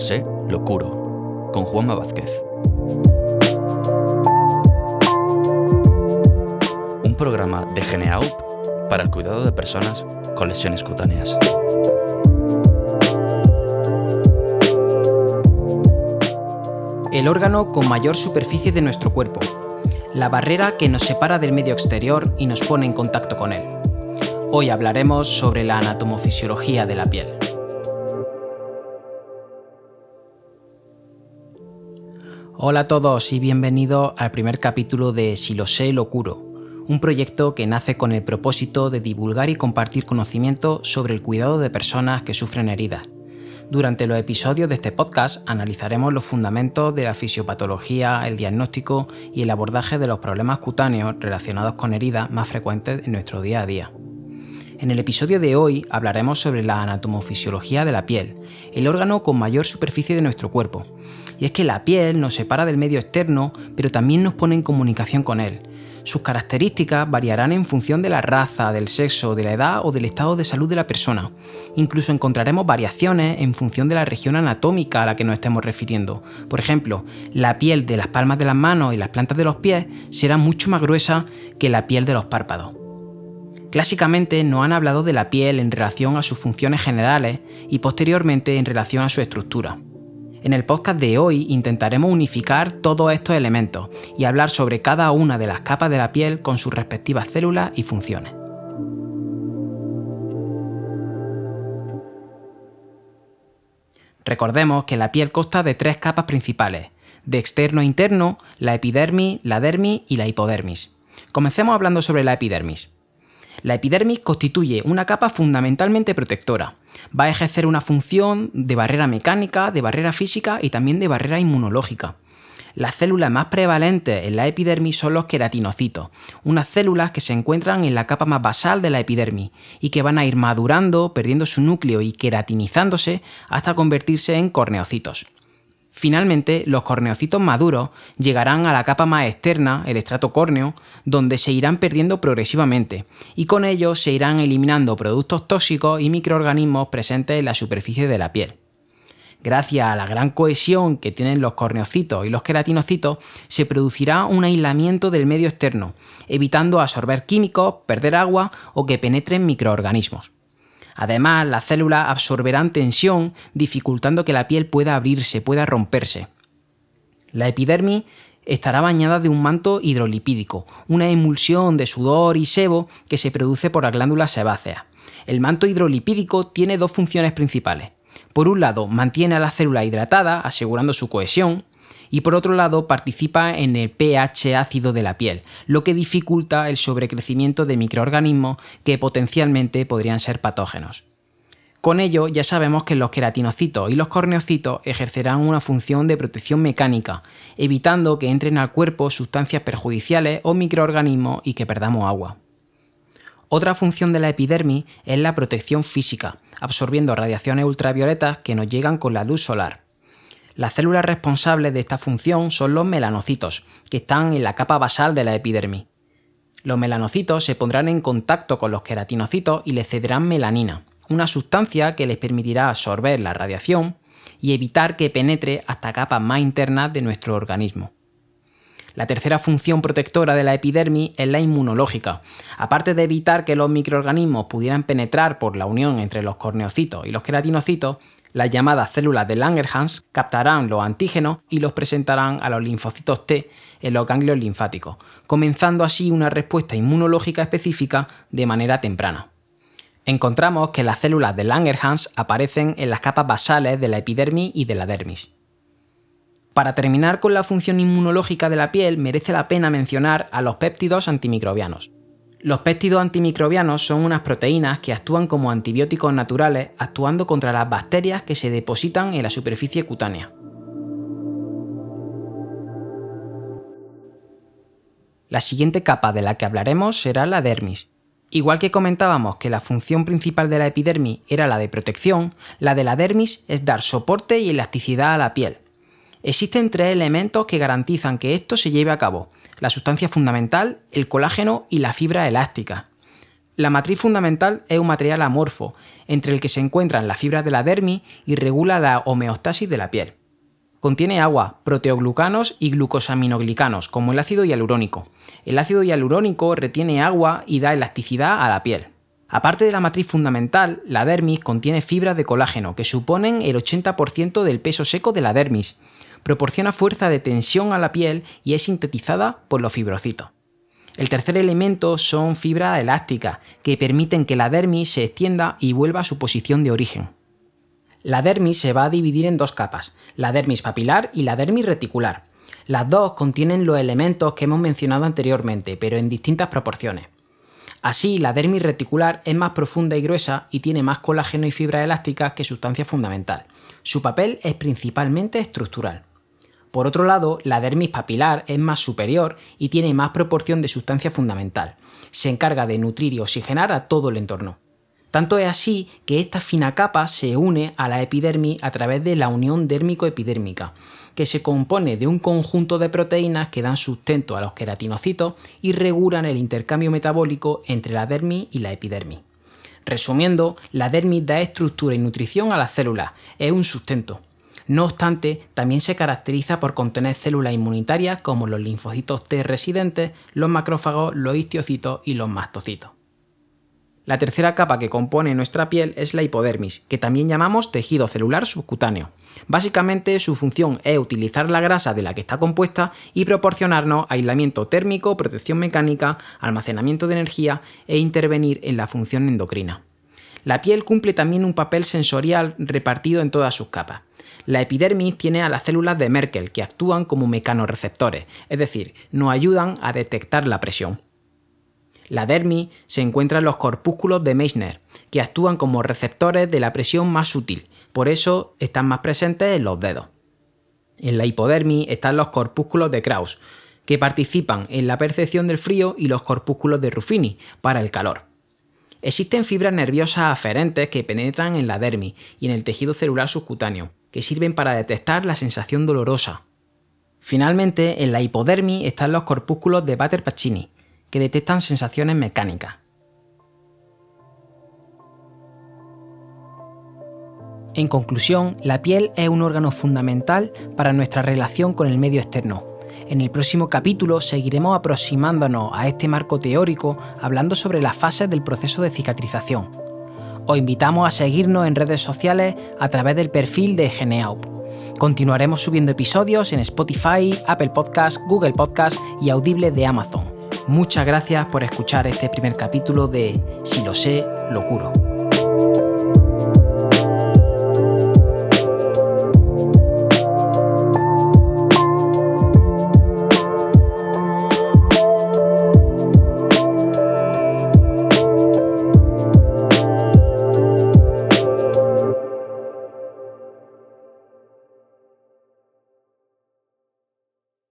sé, lo curo, con Juanma Vázquez. Un programa de Geneaup para el cuidado de personas con lesiones cutáneas. El órgano con mayor superficie de nuestro cuerpo, la barrera que nos separa del medio exterior y nos pone en contacto con él. Hoy hablaremos sobre la anatomofisiología de la piel. Hola a todos y bienvenidos al primer capítulo de Si lo sé, lo curo, un proyecto que nace con el propósito de divulgar y compartir conocimiento sobre el cuidado de personas que sufren heridas. Durante los episodios de este podcast analizaremos los fundamentos de la fisiopatología, el diagnóstico y el abordaje de los problemas cutáneos relacionados con heridas más frecuentes en nuestro día a día. En el episodio de hoy hablaremos sobre la anatomofisiología de la piel, el órgano con mayor superficie de nuestro cuerpo. Y es que la piel nos separa del medio externo, pero también nos pone en comunicación con él. Sus características variarán en función de la raza, del sexo, de la edad o del estado de salud de la persona. Incluso encontraremos variaciones en función de la región anatómica a la que nos estemos refiriendo. Por ejemplo, la piel de las palmas de las manos y las plantas de los pies será mucho más gruesa que la piel de los párpados. Clásicamente nos han hablado de la piel en relación a sus funciones generales y posteriormente en relación a su estructura. En el podcast de hoy intentaremos unificar todos estos elementos y hablar sobre cada una de las capas de la piel con sus respectivas células y funciones. Recordemos que la piel consta de tres capas principales, de externo a interno, la epidermis, la dermis y la hipodermis. Comencemos hablando sobre la epidermis. La epidermis constituye una capa fundamentalmente protectora. Va a ejercer una función de barrera mecánica, de barrera física y también de barrera inmunológica. Las células más prevalentes en la epidermis son los queratinocitos, unas células que se encuentran en la capa más basal de la epidermis y que van a ir madurando, perdiendo su núcleo y queratinizándose hasta convertirse en corneocitos. Finalmente, los corneocitos maduros llegarán a la capa más externa, el estrato córneo, donde se irán perdiendo progresivamente, y con ello se irán eliminando productos tóxicos y microorganismos presentes en la superficie de la piel. Gracias a la gran cohesión que tienen los corneocitos y los queratinocitos, se producirá un aislamiento del medio externo, evitando absorber químicos, perder agua o que penetren microorganismos. Además, las células absorberán tensión, dificultando que la piel pueda abrirse, pueda romperse. La epidermis estará bañada de un manto hidrolipídico, una emulsión de sudor y sebo que se produce por las glándulas sebáceas. El manto hidrolipídico tiene dos funciones principales. Por un lado, mantiene a la célula hidratada, asegurando su cohesión, y por otro lado participa en el pH ácido de la piel, lo que dificulta el sobrecrecimiento de microorganismos que potencialmente podrían ser patógenos. Con ello ya sabemos que los queratinocitos y los corneocitos ejercerán una función de protección mecánica, evitando que entren al cuerpo sustancias perjudiciales o microorganismos y que perdamos agua. Otra función de la epidermis es la protección física, absorbiendo radiaciones ultravioletas que nos llegan con la luz solar. Las células responsables de esta función son los melanocitos, que están en la capa basal de la epidermis. Los melanocitos se pondrán en contacto con los queratinocitos y les cederán melanina, una sustancia que les permitirá absorber la radiación y evitar que penetre hasta capas más internas de nuestro organismo. La tercera función protectora de la epidermis es la inmunológica. Aparte de evitar que los microorganismos pudieran penetrar por la unión entre los corneocitos y los queratinocitos, las llamadas células de Langerhans captarán los antígenos y los presentarán a los linfocitos T en los ganglios linfáticos, comenzando así una respuesta inmunológica específica de manera temprana. Encontramos que las células de Langerhans aparecen en las capas basales de la epidermis y de la dermis. Para terminar con la función inmunológica de la piel, merece la pena mencionar a los péptidos antimicrobianos. Los péptidos antimicrobianos son unas proteínas que actúan como antibióticos naturales, actuando contra las bacterias que se depositan en la superficie cutánea. La siguiente capa de la que hablaremos será la dermis. Igual que comentábamos que la función principal de la epidermis era la de protección, la de la dermis es dar soporte y elasticidad a la piel. Existen tres elementos que garantizan que esto se lleve a cabo, la sustancia fundamental, el colágeno y la fibra elástica. La matriz fundamental es un material amorfo, entre el que se encuentran las fibras de la dermis y regula la homeostasis de la piel. Contiene agua, proteoglucanos y glucosaminoglicanos, como el ácido hialurónico. El ácido hialurónico retiene agua y da elasticidad a la piel. Aparte de la matriz fundamental, la dermis contiene fibras de colágeno, que suponen el 80% del peso seco de la dermis. Proporciona fuerza de tensión a la piel y es sintetizada por los fibrocitos. El tercer elemento son fibras elásticas, que permiten que la dermis se extienda y vuelva a su posición de origen. La dermis se va a dividir en dos capas, la dermis papilar y la dermis reticular. Las dos contienen los elementos que hemos mencionado anteriormente, pero en distintas proporciones. Así, la dermis reticular es más profunda y gruesa y tiene más colágeno y fibras elásticas que sustancia fundamental. Su papel es principalmente estructural. Por otro lado, la dermis papilar es más superior y tiene más proporción de sustancia fundamental. Se encarga de nutrir y oxigenar a todo el entorno. Tanto es así que esta fina capa se une a la epidermis a través de la unión dérmico-epidérmica, que se compone de un conjunto de proteínas que dan sustento a los queratinocitos y regulan el intercambio metabólico entre la dermis y la epidermis. Resumiendo, la dermis da estructura y nutrición a las células, es un sustento. No obstante, también se caracteriza por contener células inmunitarias como los linfocitos T residentes, los macrófagos, los histiocitos y los mastocitos. La tercera capa que compone nuestra piel es la hipodermis, que también llamamos tejido celular subcutáneo. Básicamente su función es utilizar la grasa de la que está compuesta y proporcionarnos aislamiento térmico, protección mecánica, almacenamiento de energía e intervenir en la función endocrina. La piel cumple también un papel sensorial repartido en todas sus capas. La epidermis tiene a las células de Merkel que actúan como mecanoreceptores, es decir, nos ayudan a detectar la presión. La dermis se encuentra en los corpúsculos de Meissner, que actúan como receptores de la presión más sutil, por eso están más presentes en los dedos. En la hipodermis están los corpúsculos de Krauss, que participan en la percepción del frío y los corpúsculos de Ruffini para el calor. Existen fibras nerviosas aferentes que penetran en la dermis y en el tejido celular subcutáneo, que sirven para detectar la sensación dolorosa. Finalmente, en la hipodermis están los corpúsculos de Bater-Pacini, que detectan sensaciones mecánicas. En conclusión, la piel es un órgano fundamental para nuestra relación con el medio externo. En el próximo capítulo seguiremos aproximándonos a este marco teórico hablando sobre las fases del proceso de cicatrización. Os invitamos a seguirnos en redes sociales a través del perfil de Geneaup. Continuaremos subiendo episodios en Spotify, Apple Podcasts, Google Podcasts y Audible de Amazon. Muchas gracias por escuchar este primer capítulo de Si lo sé, lo curo.